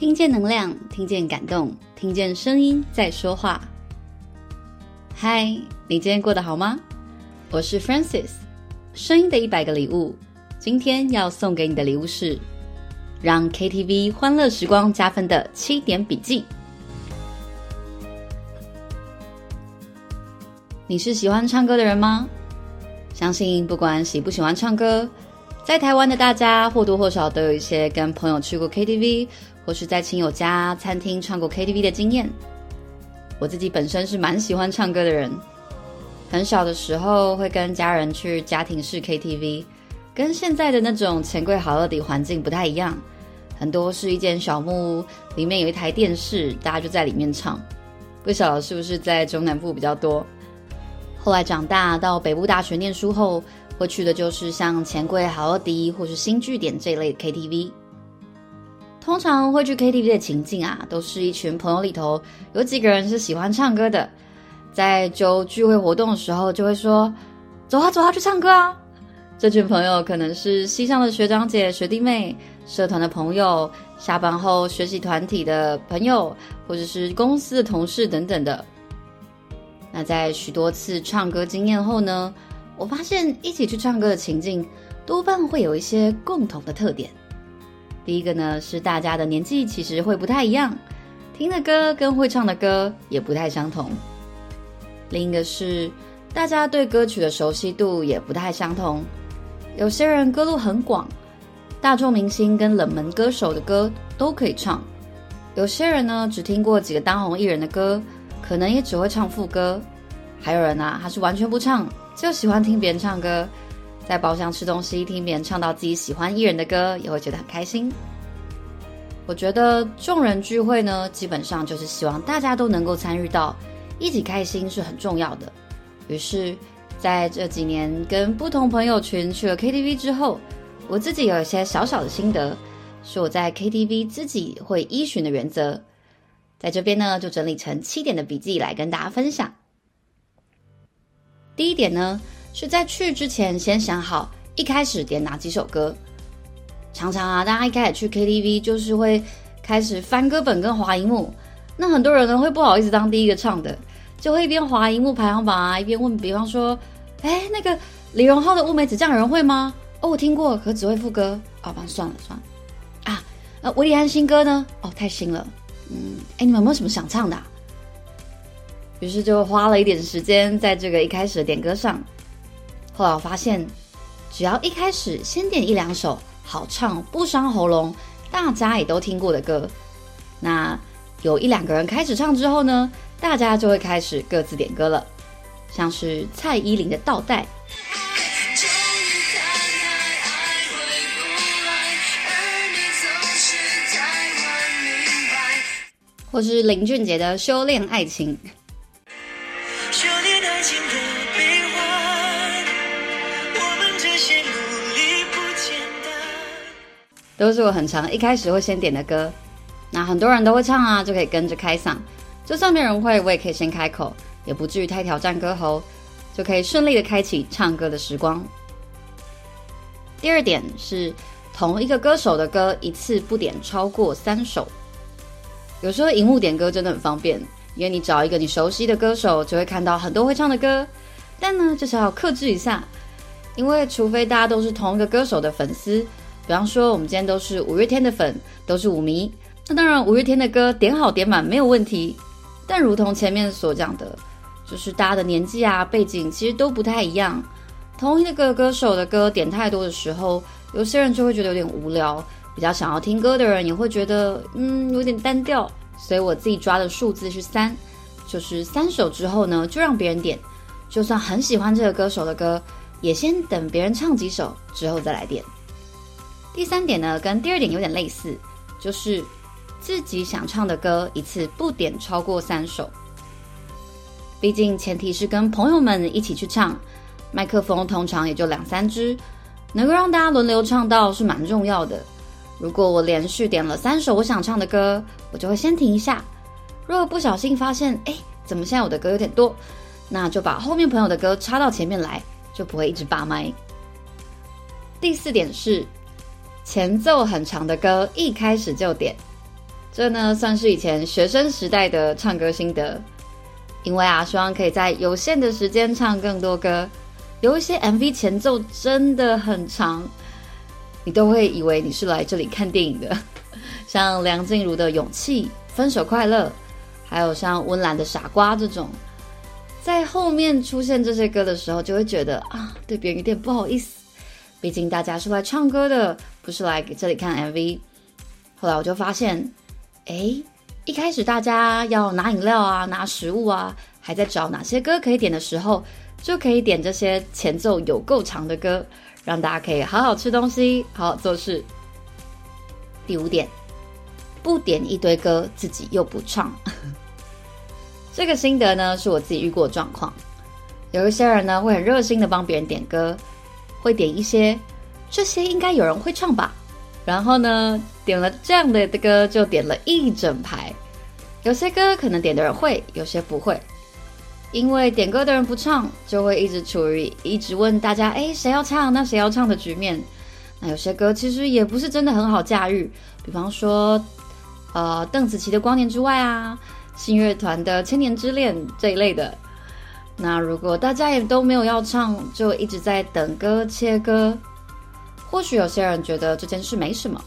听见能量，听见感动，听见声音在说话。嗨，你今天过得好吗？我是 Francis，声音的一百个礼物。今天要送给你的礼物是让 KTV 欢乐时光加分的七点笔记。你是喜欢唱歌的人吗？相信不管喜不喜欢唱歌，在台湾的大家或多或少都有一些跟朋友去过 KTV。或是在亲友家餐厅唱过 KTV 的经验，我自己本身是蛮喜欢唱歌的人。很小的时候会跟家人去家庭式 KTV，跟现在的那种钱柜好乐迪环境不太一样，很多是一间小木屋，里面有一台电视，大家就在里面唱。不晓得是不是在中南部比较多？后来长大到北部大学念书后，会去的就是像钱柜好乐迪或是新据点这一类的 KTV。通常会去 KTV 的情境啊，都是一群朋友里头有几个人是喜欢唱歌的，在就聚会活动的时候就会说：“走啊走啊，去唱歌啊！”这群朋友可能是西上的学长姐、学弟妹、社团的朋友、下班后学习团体的朋友，或者是公司的同事等等的。那在许多次唱歌经验后呢，我发现一起去唱歌的情境多半会有一些共同的特点。第一个呢，是大家的年纪其实会不太一样，听的歌跟会唱的歌也不太相同。另一个是大家对歌曲的熟悉度也不太相同，有些人歌路很广，大众明星跟冷门歌手的歌都可以唱；有些人呢，只听过几个当红艺人的歌，可能也只会唱副歌；还有人啊，他是完全不唱，就喜欢听别人唱歌。在包厢吃东西，听别人唱到自己喜欢艺人的歌，也会觉得很开心。我觉得众人聚会呢，基本上就是希望大家都能够参与到，一起开心是很重要的。于是，在这几年跟不同朋友群去了 KTV 之后，我自己有一些小小的心得，是我在 KTV 自己会依循的原则，在这边呢就整理成七点的笔记来跟大家分享。第一点呢。是在去之前先想好一开始点哪几首歌。常常啊，大家一开始去 KTV 就是会开始翻歌本跟滑荧幕，那很多人呢会不好意思当第一个唱的，就会一边滑荧幕排行榜啊，一边问，比方说，哎，那个李荣浩的《乌梅子酱》有人会吗？哦，我听过，可只会副歌。好吧，算了算了。啊，呃，韦礼安新歌呢？哦，太新了。嗯，哎，你们有没有什么想唱的啊？于是就花了一点时间在这个一开始的点歌上。后来我发现，只要一开始先点一两首好唱不伤喉咙，大家也都听过的歌，那有一两个人开始唱之后呢，大家就会开始各自点歌了。像是蔡依林的《倒带》，或是林俊杰的《修炼爱情》。都是我很常一开始会先点的歌，那很多人都会唱啊，就可以跟着开嗓。就算没人会，我也可以先开口，也不至于太挑战歌喉，就可以顺利的开启唱歌的时光。第二点是同一个歌手的歌一次不点超过三首。有时候荧幕点歌真的很方便，因为你找一个你熟悉的歌手，就会看到很多会唱的歌。但呢，就是要克制一下，因为除非大家都是同一个歌手的粉丝。比方说，我们今天都是五月天的粉，都是五迷。那当然，五月天的歌点好点满没有问题。但如同前面所讲的，就是大家的年纪啊、背景其实都不太一样。同一个歌手的歌点太多的时候，有些人就会觉得有点无聊。比较想要听歌的人也会觉得，嗯，有点单调。所以我自己抓的数字是三，就是三首之后呢，就让别人点。就算很喜欢这个歌手的歌，也先等别人唱几首之后再来点。第三点呢，跟第二点有点类似，就是自己想唱的歌一次不点超过三首。毕竟前提是跟朋友们一起去唱，麦克风通常也就两三支，能够让大家轮流唱到是蛮重要的。如果我连续点了三首我想唱的歌，我就会先停一下。如果不小心发现，哎，怎么现在我的歌有点多，那就把后面朋友的歌插到前面来，就不会一直霸麦。第四点是。前奏很长的歌，一开始就点，这呢算是以前学生时代的唱歌心得。因为啊，希望可以在有限的时间唱更多歌。有一些 MV 前奏真的很长，你都会以为你是来这里看电影的。像梁静茹的《勇气》、《分手快乐》，还有像温岚的《傻瓜》这种，在后面出现这些歌的时候，就会觉得啊，对别人有点不好意思。毕竟大家是来唱歌的，不是来给这里看 MV。后来我就发现，诶，一开始大家要拿饮料啊、拿食物啊，还在找哪些歌可以点的时候，就可以点这些前奏有够长的歌，让大家可以好好吃东西、好好做事。第五点，不点一堆歌，自己又不唱。这个心得呢，是我自己遇过的状况。有一些人呢，会很热心的帮别人点歌。会点一些，这些应该有人会唱吧。然后呢，点了这样的歌就点了一整排。有些歌可能点的人会，有些不会。因为点歌的人不唱，就会一直处于一直问大家：哎，谁要唱？那谁要唱的局面。那有些歌其实也不是真的很好驾驭，比方说，呃，邓紫棋的《光年之外》啊，信乐团的《千年之恋》这一类的。那如果大家也都没有要唱，就一直在等歌切歌，或许有些人觉得这件事没什么。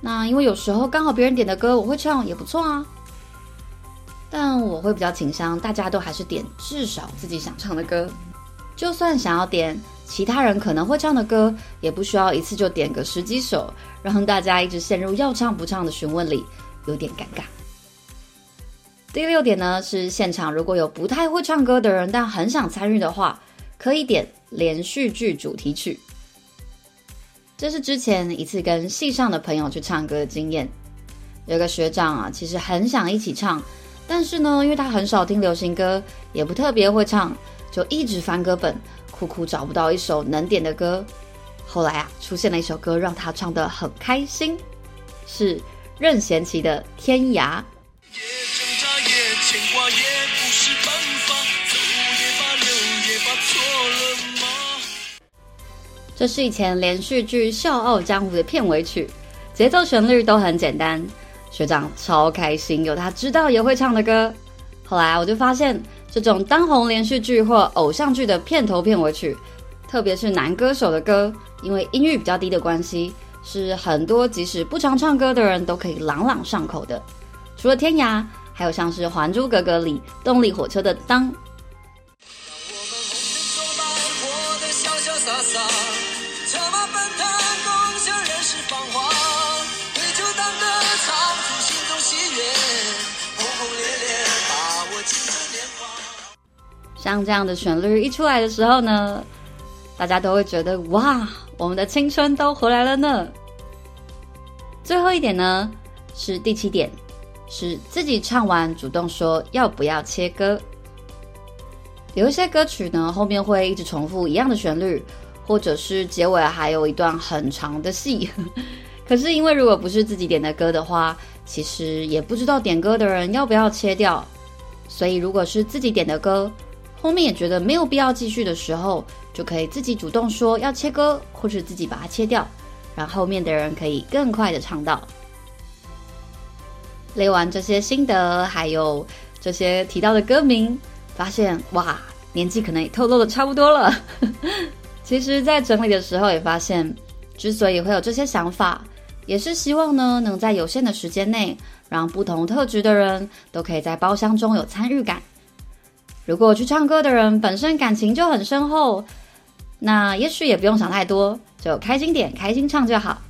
那因为有时候刚好别人点的歌我会唱也不错啊。但我会比较倾向大家都还是点至少自己想唱的歌，就算想要点其他人可能会唱的歌，也不需要一次就点个十几首，让大家一直陷入要唱不唱的询问里，有点尴尬。第六点呢，是现场如果有不太会唱歌的人，但很想参与的话，可以点连续剧主题曲。这是之前一次跟系上的朋友去唱歌的经验。有个学长啊，其实很想一起唱，但是呢，因为他很少听流行歌，也不特别会唱，就一直翻歌本，苦苦找不到一首能点的歌。后来啊，出现了一首歌让他唱得很开心，是任贤齐的《天涯》。这是以前连续剧《笑傲江湖》的片尾曲，节奏旋律都很简单。学长超开心，有他知道也会唱的歌。后来我就发现，这种当红连续剧或偶像剧的片头片尾曲，特别是男歌手的歌，因为音域比较低的关系，是很多即使不常唱歌的人都可以朗朗上口的。除了《天涯》，还有像是《还珠格格》里动力火车的《当》。像这样的旋律一出来的时候呢，大家都会觉得哇，我们的青春都回来了呢。最后一点呢，是第七点，是自己唱完主动说要不要切歌。有一些歌曲呢，后面会一直重复一样的旋律，或者是结尾还有一段很长的戏。可是因为如果不是自己点的歌的话，其实也不知道点歌的人要不要切掉。所以如果是自己点的歌，后面也觉得没有必要继续的时候，就可以自己主动说要切歌，或是自己把它切掉，让后面的人可以更快的唱到。列完这些心得，还有这些提到的歌名，发现哇，年纪可能也透露的差不多了。其实，在整理的时候也发现，之所以会有这些想法，也是希望呢，能在有限的时间内，让不同特质的人都可以在包厢中有参与感。如果去唱歌的人本身感情就很深厚，那也许也不用想太多，就开心点，开心唱就好。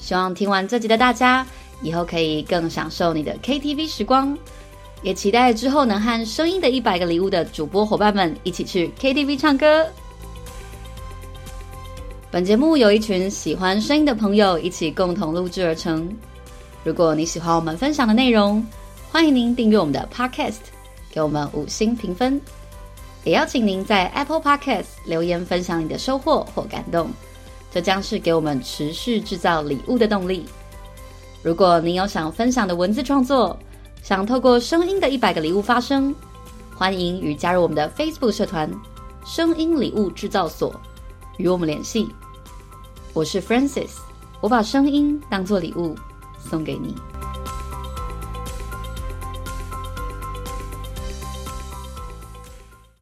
希望听完这集的大家，以后可以更享受你的 KTV 时光，也期待之后能和声音的一百个礼物的主播伙伴们一起去 KTV 唱歌。本节目由一群喜欢声音的朋友一起共同录制而成。如果你喜欢我们分享的内容，欢迎您订阅我们的 Podcast。给我们五星评分，也邀请您在 Apple Podcast 留言分享你的收获或感动，这将是给我们持续制造礼物的动力。如果您有想分享的文字创作，想透过声音的一百个礼物发声，欢迎与加入我们的 Facebook 社团“声音礼物制造所”与我们联系。我是 Francis，我把声音当做礼物送给你。